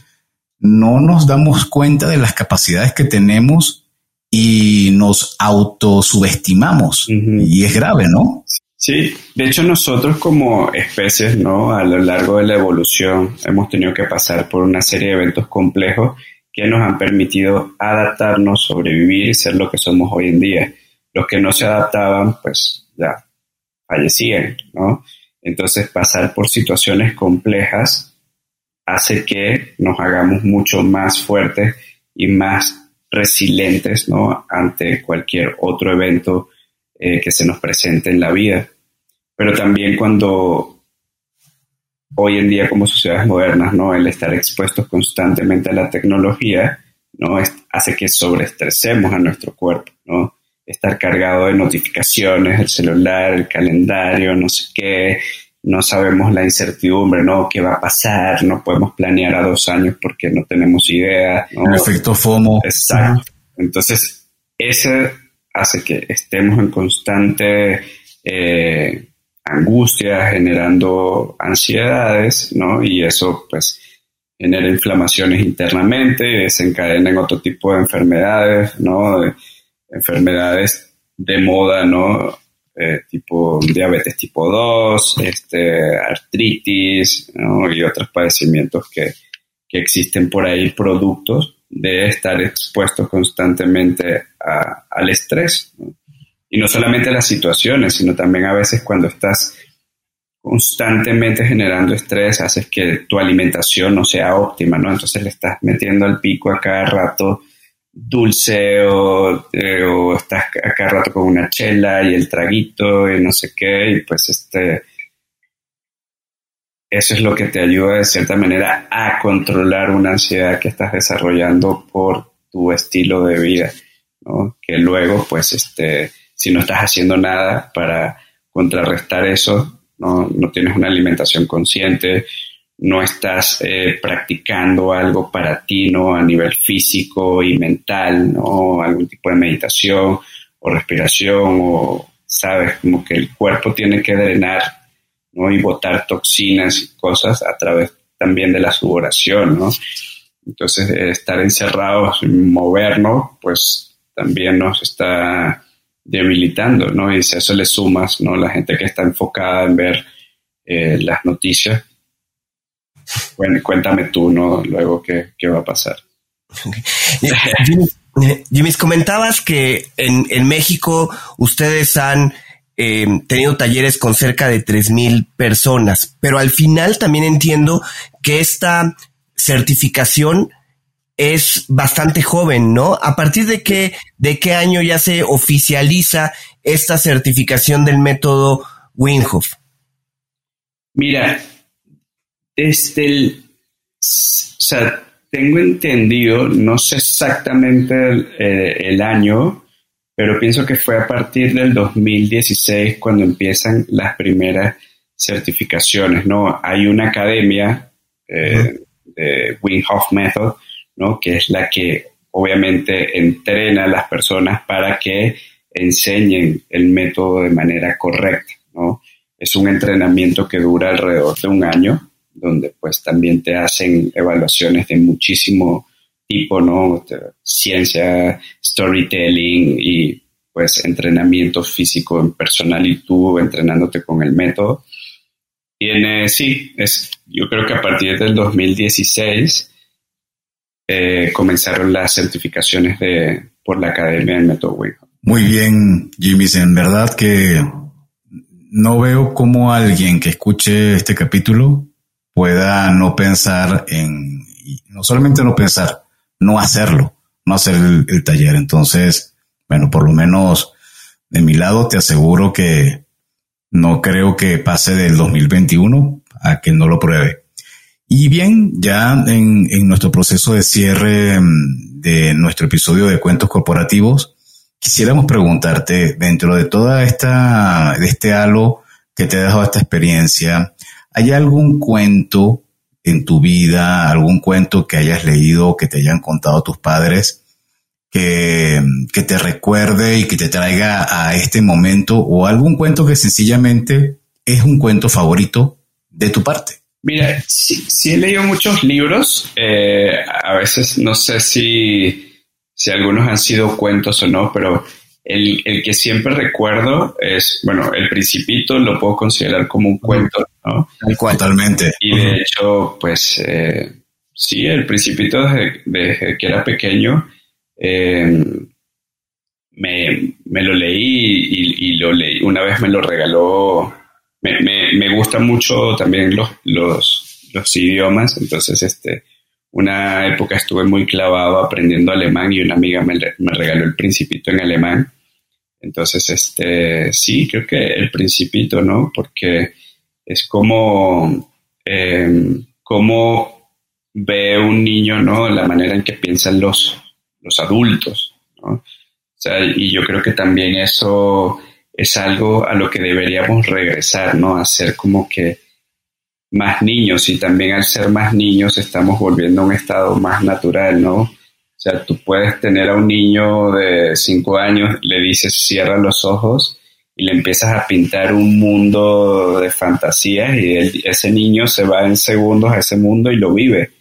no nos damos cuenta de las capacidades que tenemos y nos autosubestimamos. Y es grave, ¿no? Sí, de hecho nosotros como especies, ¿no? A lo largo de la evolución hemos tenido que pasar por una serie de eventos complejos que nos han permitido adaptarnos, sobrevivir y ser lo que somos hoy en día. Los que no se adaptaban, pues ya fallecían, ¿no? Entonces pasar por situaciones complejas hace que nos hagamos mucho más fuertes y más resilientes ¿no? ante cualquier otro evento eh, que se nos presente en la vida. Pero también cuando hoy en día como sociedades modernas, ¿no? el estar expuestos constantemente a la tecnología ¿no? hace que sobreestresemos a nuestro cuerpo. ¿no? Estar cargado de notificaciones, el celular, el calendario, no sé qué, no sabemos la incertidumbre, ¿no? ¿Qué va a pasar? No podemos planear a dos años porque no tenemos idea. El efecto FOMO. Exacto. Entonces, ese hace que estemos en constante eh, angustia, generando ansiedades, ¿no? Y eso, pues, genera inflamaciones internamente, desencadena en otro tipo de enfermedades, ¿no? enfermedades de moda, ¿no? Eh, tipo diabetes tipo 2, este, artritis y otros padecimientos que, existen por ahí, productos de estar expuestos constantemente al estrés. Y no solamente las situaciones, sino también a veces cuando estás constantemente generando estrés, haces que tu alimentación no sea óptima, ¿no? Entonces le estás metiendo al pico a cada rato dulce o, eh, o estás acá rato con una chela y el traguito y no sé qué, y pues este, eso es lo que te ayuda de cierta manera a controlar una ansiedad que estás desarrollando por tu estilo de vida, ¿no? Que luego, pues, este, si no estás haciendo nada para contrarrestar eso, no, no tienes una alimentación consciente, no estás eh, practicando algo para ti, ¿no? A nivel físico y mental, ¿no? Algún tipo de meditación o respiración o, sabes, como que el cuerpo tiene que drenar, ¿no? Y botar toxinas y cosas a través también de la sudoración, ¿no? Entonces, estar encerrados, movernos, pues también nos está debilitando, ¿no? Y si a eso le sumas, ¿no? La gente que está enfocada en ver eh, las noticias, bueno, cuéntame tú, ¿no? Luego qué, va a pasar. Jimmy, comentabas que en, México ustedes han em, tenido talleres con cerca de 3.000 personas, pero al final también entiendo que esta certificación es bastante joven, ¿no? ¿A partir de qué, de qué año ya se oficializa esta certificación del método Winhoff? Mira, desde el, o sea, tengo entendido, no sé exactamente el, año, pero pienso que fue a partir del 2016 cuando empiezan las primeras certificaciones, ¿no? Hay una academia eh, de Wim Hof Method, ¿no? Que es la que obviamente entrena a las personas para que enseñen el método de manera correcta, ¿no? es un entrenamiento que dura alrededor de un año, donde pues también te hacen evaluaciones de muchísimo tipo, ¿no? Ciencia, storytelling y pues entrenamiento físico en personal y tú entrenándote con el método. Tiene, sí, es, yo creo que a partir del 2016 eh, comenzaron las certificaciones de, por la Academia del Método Wing Muy bien, Jimmy, en verdad que no veo cómo alguien que escuche este capítulo pueda no pensar en, no solamente no pensar, no hacerlo, no hacer el, taller. Entonces, bueno, por lo menos de mi lado te aseguro que no creo que pase del 2021 a que no lo pruebe. Y bien, ya en, en nuestro proceso de cierre mm, de nuestro episodio de cuentos corporativos, quisiéramos preguntarte, dentro de toda esta, de este halo que te ha dejado esta experiencia, ¿hay algún cuento en tu vida, algún cuento que hayas leído, que te hayan contado tus padres, que, que te recuerde y que te traiga a este momento, o algún cuento que sencillamente es un cuento favorito de tu parte? Mira, sí, he leído muchos libros, eh, a veces no sé si, si algunos han sido cuentos o no, pero el, el, que siempre recuerdo es, bueno, El Principito lo puedo considerar como un cuento, ¿no? Totalmente. Y de hecho, pues eh, sí, El Principito desde, que era pequeño eh, me, me, lo leí y, lo leí, una vez me lo regaló, me, me, me gustan mucho también los, los, los idiomas, entonces este una época estuve muy clavado aprendiendo alemán y una amiga me, me, regaló el principito en alemán entonces, este, sí, creo que el principito, ¿no? Porque es como, em, como ve un niño, ¿no? La manera en que piensan los, los adultos, ¿no? O sea, y yo creo que también eso es algo a lo que deberíamos regresar, ¿no? A ser como que más niños y también al ser más niños estamos volviendo a un estado más natural, ¿no? O sea, tú puedes tener a un niño de cinco años, le dices cierra los ojos y le empiezas a pintar un mundo de fantasías y ese niño se va en segundos a ese mundo y lo vive,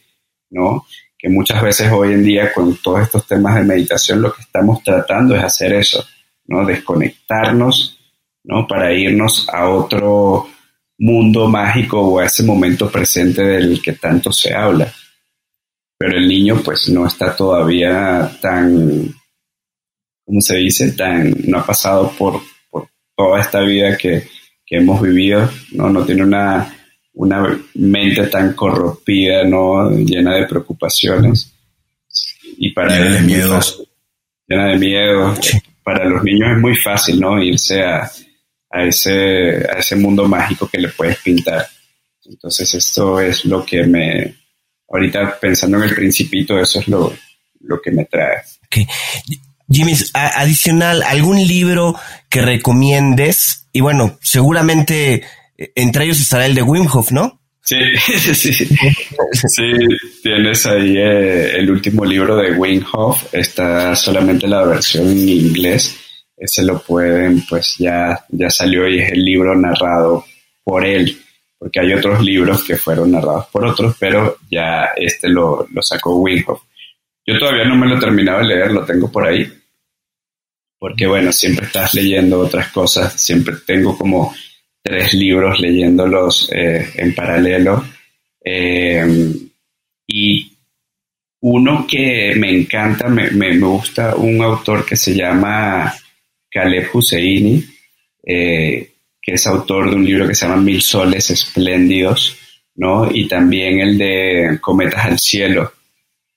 ¿no? Que muchas veces hoy en día con todos estos temas de meditación lo que estamos tratando es hacer eso, ¿no? Desconectarnos, ¿no? Para irnos a otro mundo mágico o a ese momento presente del que tanto se habla pero el niño pues no está todavía tan, ¿cómo se dice? Tan, no ha pasado por, por toda esta vida que, que, hemos vivido, ¿no? No tiene una, una mente tan corrompida, ¿no? Llena de preocupaciones. Y para llena de miedos. Llena de miedo. Para los niños es muy fácil, ¿no? Irse a, a, ese, a ese mundo mágico que le puedes pintar. Entonces esto es lo que me, ahorita pensando en el principito, eso es lo, lo que me trae. Okay. Jimmy, adicional, ¿algún libro que recomiendes? Y bueno, seguramente eh, entre ellos estará el de Wim Hof, ¿no? Sí, *laughs* sí, sí. tienes ahí eh, el último libro de Wim Hof, está solamente la versión en inglés. Ese lo pueden, pues ya, ya salió y es el libro narrado por él porque hay otros libros que fueron narrados por otros, pero ya este lo, sacó Winghoff. Yo todavía no me lo he terminado de leer, lo tengo por ahí, porque bueno, siempre estás leyendo otras cosas, siempre tengo como tres libros leyéndolos eh, en paralelo. Eh, y uno que me encanta, me, me, gusta un autor que se llama Caleb Husseini, eh, que es autor de un libro que se llama Mil Soles Espléndidos, ¿no? Y también el de Cometas al Cielo,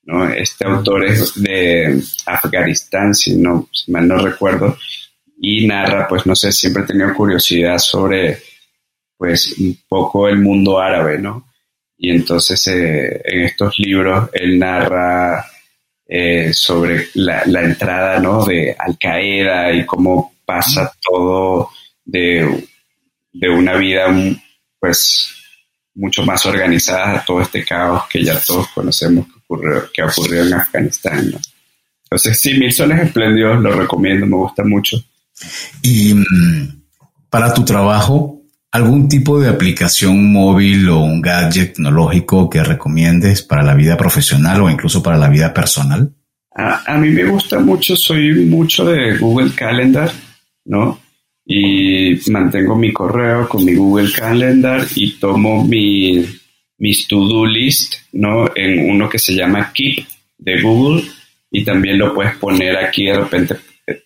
¿no? Este autor es de Afganistán, si, no, mal no recuerdo, y narra, pues no sé, siempre he tenido curiosidad sobre, pues, un poco el mundo árabe, ¿no? Y entonces eh, en estos libros él narra eh, sobre la, la, entrada, ¿no? De Al Qaeda y cómo pasa todo de de una vida pues mucho más organizada a todo este caos que ya todos conocemos que ocurrió, que ocurrió en Afganistán. Entonces, sí, Mil Soles Espléndidos lo recomiendo, me gusta mucho. Y mm, para tu trabajo, ¿Algún tipo de aplicación móvil o un gadget tecnológico que recomiendes para la vida profesional o incluso para la vida personal? A, mí me gusta mucho, soy mucho de Google Calendar, ¿no? Y mantengo mi correo con mi Google Calendar y tomo mi, mis to-do list, ¿no? En uno que se llama Keep de Google y también lo puedes poner aquí, de repente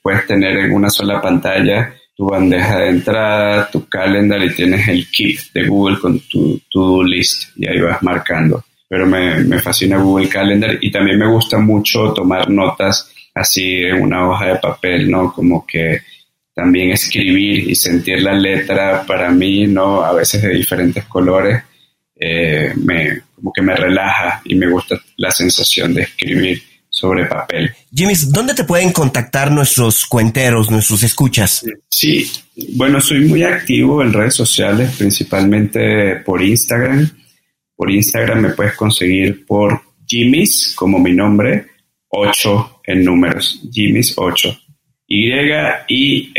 puedes tener en una sola pantalla tu bandeja de entrada, tu calendar y tienes el kit de Google con tu to-do list y ahí vas marcando. Pero me, me, fascina Google Calendar y también me gusta mucho tomar notas así en una hoja de papel, ¿no? Como que también escribir y sentir la letra para mí, ¿no? A veces de diferentes colores, eh, me, como que me relaja y me gusta la sensación de escribir sobre papel. Jimmy, ¿dónde te pueden contactar nuestros cuenteros, nuestros escuchas? Sí, bueno, soy muy activo en redes sociales, principalmente por Instagram. Por Instagram me puedes conseguir por Jimmy's, como mi nombre, 8 en números, Jimmy's 8. Y-I-M-I-S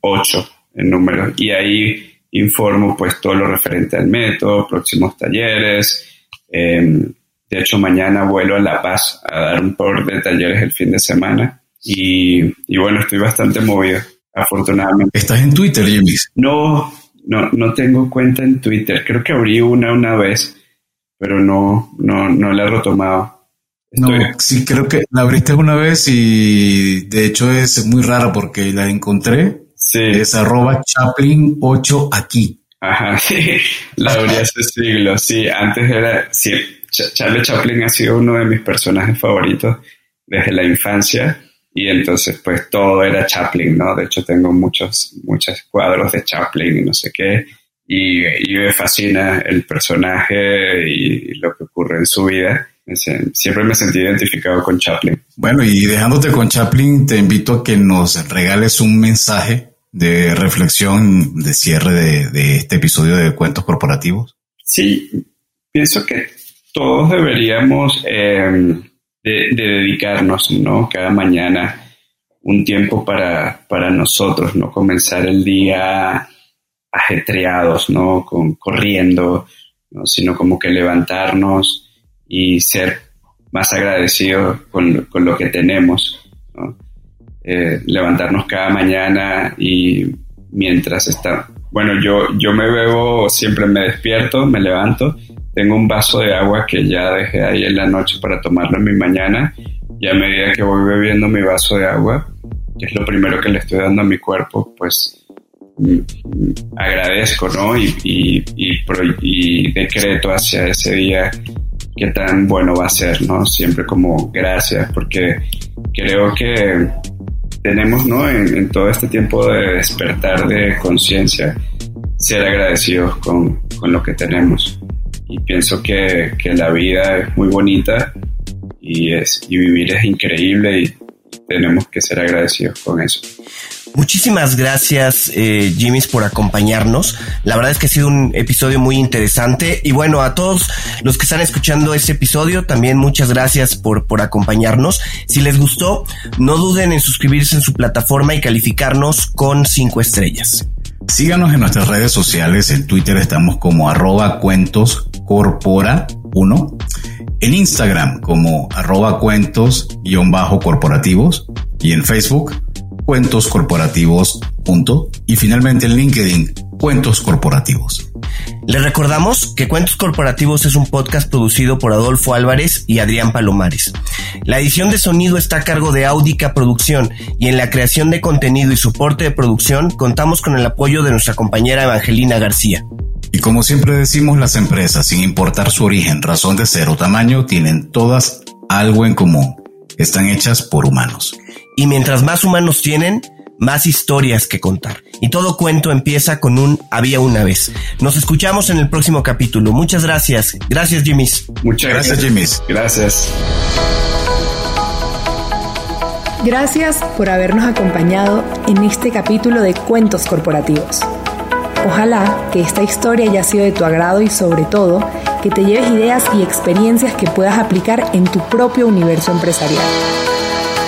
8 en números. Y ahí informo pues todo lo referente al método, próximos talleres, eh, de hecho, mañana vuelo a La Paz a dar un par de talleres el fin de semana. Y, bueno, estoy bastante movido, afortunadamente. ¿Estás en Twitter, Jimmy? No, no, no tengo cuenta en Twitter. Creo que abrí una una vez, pero no, no, no la he retomado. No, sí, creo que la abriste una vez y de hecho es muy rara porque la encontré. Sí. Es arroba Chaplin 8 aquí. Ajá, *laughs* sí. La abrí hace siglos, sí. Antes era, sí, Charlie Chaplin ha sido uno de mis personajes favoritos desde la infancia y entonces pues todo era Chaplin, ¿no? De hecho tengo muchos, muchos cuadros de Chaplin y no sé qué y, me fascina el personaje y lo que ocurre en su vida. Siempre me sentí identificado con Chaplin. Bueno, y dejándote con Chaplin, te invito a que nos regales un mensaje de reflexión de cierre de, de este episodio de Cuentos Corporativos. Sí, pienso que todos deberíamos em, de, dedicarnos, ¿no? Cada mañana un tiempo para, para nosotros, ¿no? Comenzar el día ajetreados, ¿no? Con, corriendo, ¿no? Sino como que levantarnos y ser más agradecidos con, con lo que tenemos, ¿no? Eh, levantarnos cada mañana y mientras está, bueno, yo, yo me bebo, siempre me despierto, me levanto tengo un vaso de agua que ya dejé ahí en la noche para tomarlo en mi mañana y a medida que voy bebiendo mi vaso de agua, que es lo primero que le estoy dando a mi cuerpo, pues mm, mm, agradezco, ¿no? Y, y, y, decreto hacia ese día qué tan bueno va a ser, ¿no? Siempre como gracias, porque creo que tenemos, ¿no? En, todo este tiempo de despertar de conciencia, ser agradecidos con, con lo que tenemos y pienso que, que, la vida es muy bonita y, es, y vivir es increíble y tenemos que ser agradecidos con eso. Muchísimas gracias, eh, Jimmys, por acompañarnos. La verdad es que ha sido un episodio muy interesante. Y bueno, a todos los que están escuchando este episodio, también muchas gracias por, por acompañarnos. Si les gustó, no duden en suscribirse en su plataforma y calificarnos con cinco estrellas. Síganos en nuestras redes sociales. En Twitter estamos como arroba cuentos corpora 1. En Instagram como arroba cuentos bajo corporativos. Y en Facebook cuentos corporativos. Punto. Y finalmente en LinkedIn Cuentos Corporativos. Les recordamos que Cuentos Corporativos es un podcast producido por Adolfo Álvarez y Adrián Palomares. La edición de sonido está a cargo de Audica Producción y en la creación de contenido y soporte de producción contamos con el apoyo de nuestra compañera Evangelina García. Y como siempre decimos, las empresas, sin importar su origen, razón de ser o tamaño, tienen todas algo en común. Están hechas por humanos. Y mientras más humanos tienen, más historias que contar. Y todo cuento empieza con un había una vez. Nos escuchamos en el próximo capítulo. Muchas gracias. Gracias, Jimmys. Muchas gracias, Jimmys. Gracias. Gracias por habernos acompañado en este capítulo de Cuentos Corporativos. Ojalá que esta historia haya sido de tu agrado y sobre todo que te lleves ideas y experiencias que puedas aplicar en tu propio universo empresarial.